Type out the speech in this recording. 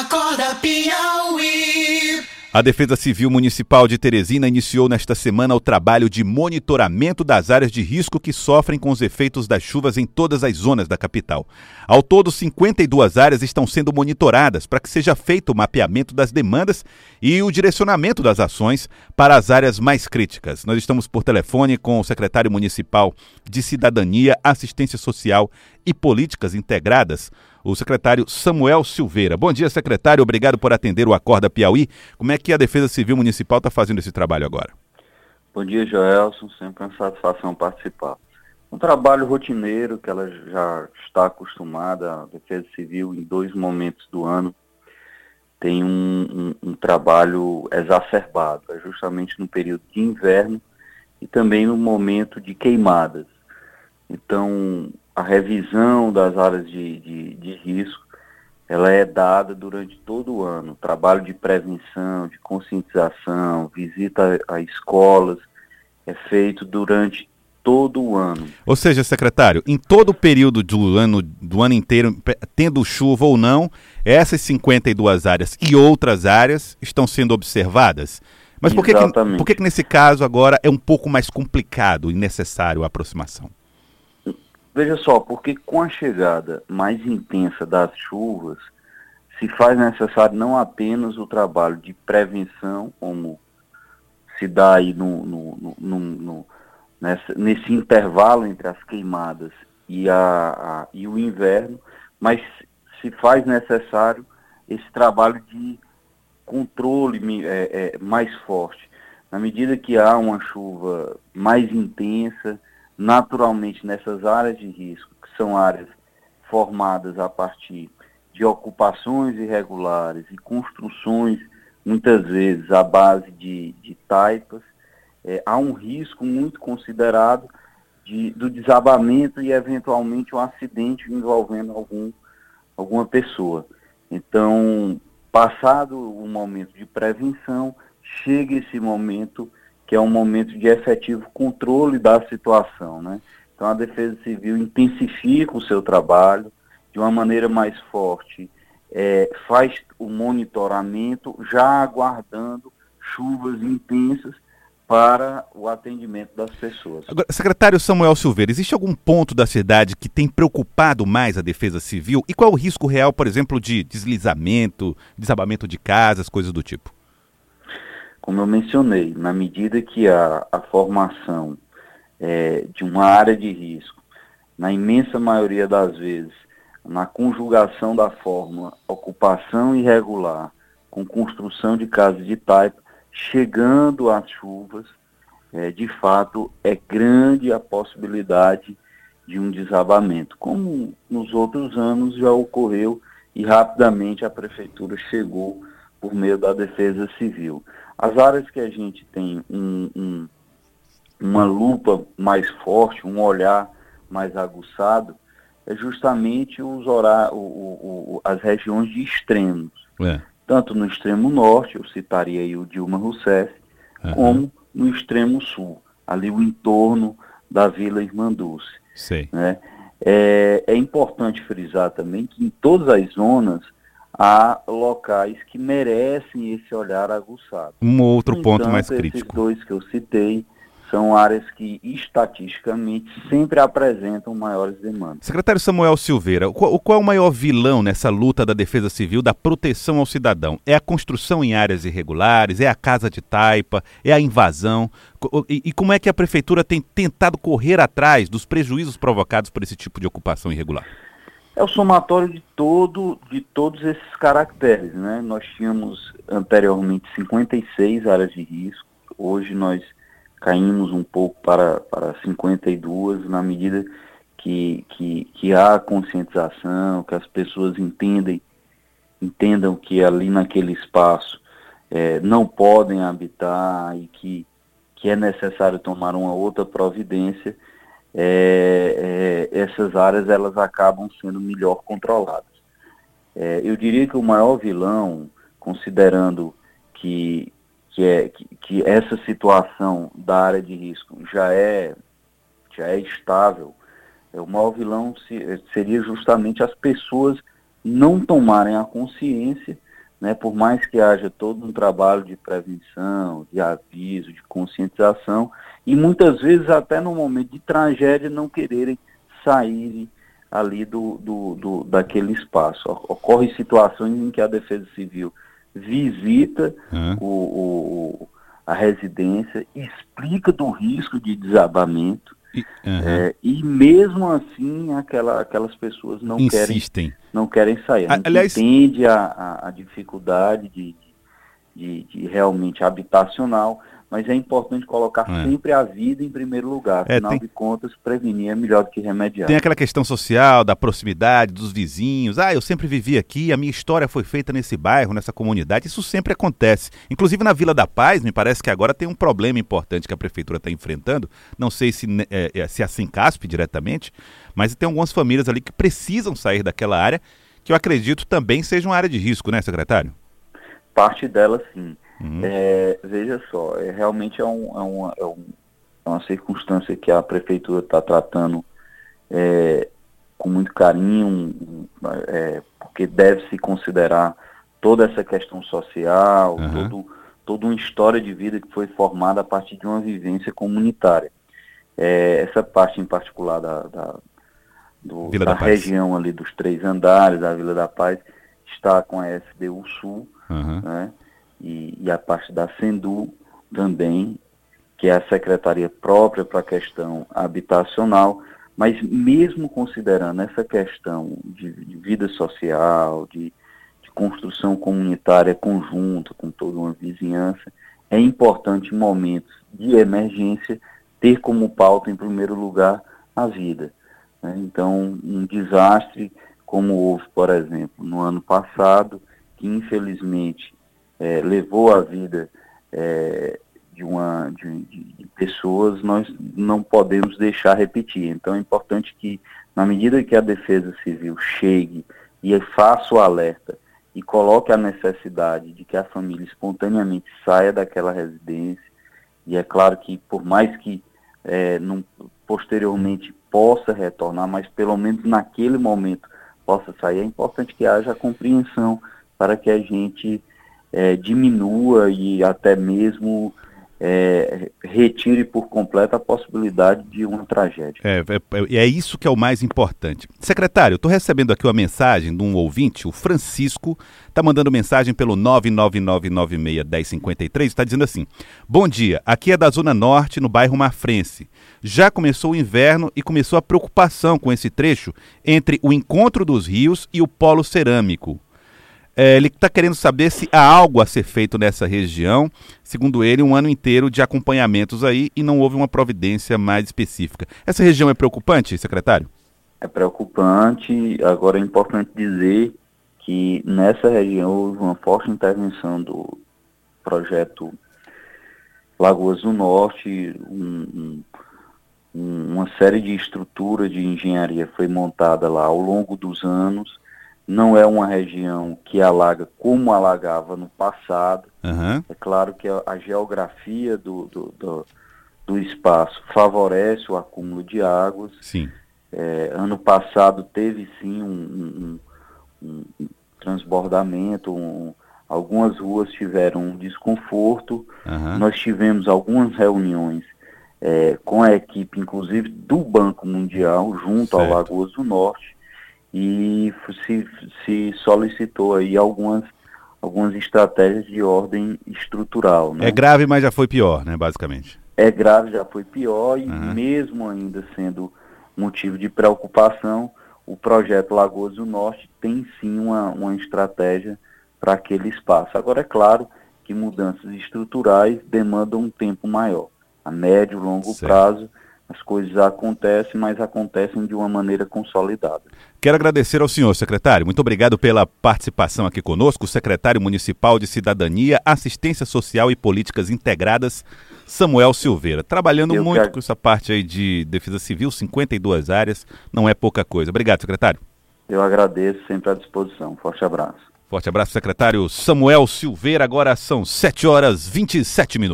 Acorda Piauí. A Defesa Civil Municipal de Teresina iniciou nesta semana o trabalho de monitoramento das áreas de risco que sofrem com os efeitos das chuvas em todas as zonas da capital. Ao todo, 52 áreas estão sendo monitoradas para que seja feito o mapeamento das demandas e o direcionamento das ações para as áreas mais críticas. Nós estamos por telefone com o secretário municipal de Cidadania, Assistência Social e Políticas Integradas, o secretário Samuel Silveira. Bom dia, secretário. Obrigado por atender o Acorda Piauí. Como é que a Defesa Civil Municipal está fazendo esse trabalho agora? Bom dia, Joelson. Sempre uma satisfação participar. Um trabalho rotineiro que ela já está acostumada, a Defesa Civil, em dois momentos do ano, tem um, um, um trabalho exacerbado, é justamente no período de inverno e também no momento de queimadas. Então, a revisão das áreas de, de, de risco, ela é dada durante todo o ano. Trabalho de prevenção, de conscientização, visita a, a escolas, é feito durante todo o ano. Ou seja, secretário, em todo o período do ano, do ano inteiro, tendo chuva ou não, essas 52 áreas e outras áreas estão sendo observadas. Mas por que, que, por que, que nesse caso agora é um pouco mais complicado e necessário a aproximação? Veja só, porque com a chegada mais intensa das chuvas, se faz necessário não apenas o trabalho de prevenção, como se dá aí no, no, no, no nessa, nesse intervalo entre as queimadas e, a, a, e o inverno, mas se faz necessário esse trabalho de controle é, é, mais forte. Na medida que há uma chuva mais intensa, naturalmente nessas áreas de risco, que são áreas formadas a partir de ocupações irregulares e construções, muitas vezes à base de, de taipas, é, há um risco muito considerado de, do desabamento e eventualmente um acidente envolvendo algum, alguma pessoa. Então, passado o momento de prevenção, chega esse momento que é um momento de efetivo controle da situação. Né? Então a Defesa Civil intensifica o seu trabalho de uma maneira mais forte, é, faz o monitoramento já aguardando chuvas intensas para o atendimento das pessoas. Agora, secretário Samuel Silveira, existe algum ponto da cidade que tem preocupado mais a Defesa Civil? E qual é o risco real, por exemplo, de deslizamento, desabamento de casas, coisas do tipo? Como eu mencionei, na medida que a, a formação é, de uma área de risco, na imensa maioria das vezes, na conjugação da fórmula ocupação irregular com construção de casas de taipa, chegando às chuvas, é, de fato é grande a possibilidade de um desabamento, como nos outros anos já ocorreu e rapidamente a prefeitura chegou por meio da defesa civil. As áreas que a gente tem um, um, uma lupa mais forte, um olhar mais aguçado, é justamente os o, as regiões de extremos. É. Tanto no extremo norte, eu citaria aí o Dilma Rousseff, uhum. como no extremo sul, ali o entorno da Vila Irmã Dulce. Né? É, é importante frisar também que em todas as zonas há locais que merecem esse olhar aguçado. Um outro ponto mais crítico. Esses dois que eu citei são áreas que estatisticamente sempre apresentam maiores demandas. Secretário Samuel Silveira, qual, qual, é o maior vilão nessa luta da defesa civil da proteção ao cidadão? É a construção em áreas irregulares? É a casa de taipa? É a invasão? E, e como é que a prefeitura tem tentado correr atrás dos prejuízos provocados por esse tipo de ocupação irregular? É o somatório de, todo, de todos esses caracteres. Né? Nós tínhamos anteriormente 56 áreas de risco, hoje nós caímos um pouco para, para 52, na medida que, que, que há conscientização, que as pessoas entendem, entendam que ali naquele espaço é, não podem habitar e que, que é necessário tomar uma outra providência é, é, essas áreas elas acabam sendo melhor controladas. É, eu diria que o maior vilão, considerando que, que, é, que, que, essa situação da área de risco já é, já é estável, é, o maior vilão se, seria justamente as pessoas não tomarem a consciência, né, por mais que haja todo um trabalho de prevenção, de aviso, de conscientização, e muitas vezes até no momento de tragédia não quererem sair ali do, do, do daquele espaço. Ocorrem situações em que a Defesa Civil visita uhum. o, o, a residência, explica do risco de desabamento, e, uhum. é, e mesmo assim aquela, aquelas pessoas não Insistem. querem não querem sair. A Aliás, entende a, a, a dificuldade de, de, de, realmente habitacional, mas é importante colocar é. sempre a vida em primeiro lugar. É, Afinal tem... de contas, prevenir é melhor do que remediar. Tem aquela questão social, da proximidade, dos vizinhos. Ah, eu sempre vivi aqui, a minha história foi feita nesse bairro, nessa comunidade. Isso sempre acontece. Inclusive na Vila da Paz, me parece que agora tem um problema importante que a prefeitura está enfrentando. Não sei se, é, é, se é assim caspe diretamente, mas tem algumas famílias ali que precisam sair daquela área, que eu acredito também seja uma área de risco, né, secretário? Parte dela, sim. Uhum. É, veja só, é, realmente é, um, é, uma, é, um, é uma circunstância que a prefeitura está tratando é, com muito carinho, é, porque deve se considerar toda essa questão social, uhum. todo, toda uma história de vida que foi formada a partir de uma vivência comunitária. É, essa parte em particular da, da, do, da, da região ali dos três andares, da Vila da Paz, está com a SBU Sul, uhum. né? e, e a parte da Sendu também, que é a secretaria própria para a questão habitacional, mas mesmo considerando essa questão de, de vida social, de, de, construção comunitária conjunta com toda uma vizinhança, é importante em momentos de emergência ter como pauta, em primeiro lugar, a vida. Né? Então, um desastre como houve, por exemplo, no ano passado, que infelizmente é, levou a vida é, de, uma, de, de, pessoas, nós não podemos deixar repetir. Então é importante que, na medida que a Defesa Civil chegue e faça o alerta e coloque a necessidade de que a família espontaneamente saia daquela residência, e é claro que por mais que é, não, posteriormente possa retornar, mas pelo menos naquele momento possa sair, é importante que haja compreensão para que a gente é, diminua e até mesmo é, retire por completo a possibilidade de uma tragédia. É, é, é isso que é o mais importante. Secretário, estou recebendo aqui uma mensagem de um ouvinte, o Francisco, está mandando mensagem pelo 999961053, está dizendo assim: Bom dia, aqui é da Zona Norte, no bairro Marfrense. Já começou o inverno e começou a preocupação com esse trecho entre o encontro dos rios e o polo cerâmico. É, ele está querendo saber se há algo a ser feito nessa região. Segundo ele, um ano inteiro de acompanhamentos aí e não houve uma providência mais específica. Essa região é preocupante, secretário? É preocupante. Agora é importante dizer que nessa região houve uma forte intervenção do projeto Lagoas do Norte, um, um, uma série de estruturas de engenharia foi montada lá ao longo dos anos não é uma região que alaga como alagava no passado. Uhum. É claro que a, a geografia do, do, do, do, espaço favorece o acúmulo de águas. Sim. É, ano passado teve sim um, um, um transbordamento, um, algumas ruas tiveram um desconforto. Uhum. Nós tivemos algumas reuniões é, com a equipe, inclusive do Banco Mundial, junto certo. ao Lagoas do Norte e se, se solicitou aí algumas, algumas estratégias de ordem estrutural. Né? É grave, mas já foi pior, né, basicamente. É grave, já foi pior e uhum. mesmo ainda sendo motivo de preocupação, o projeto Lagoas do Norte tem sim uma, uma estratégia para aquele espaço. Agora é claro que mudanças estruturais demandam um tempo maior. A médio e longo certo. prazo as coisas acontecem, mas acontecem de uma maneira consolidada. Quero agradecer ao senhor, secretário. Muito obrigado pela participação aqui conosco, secretário municipal de Cidadania, Assistência Social e Políticas Integradas, Samuel Silveira. Trabalhando Eu muito quero... com essa parte aí de defesa civil, 52 áreas, não é pouca coisa. Obrigado, secretário. Eu agradeço, sempre à disposição. Forte abraço. Forte abraço, secretário Samuel Silveira. Agora são 7 horas 27 minutos.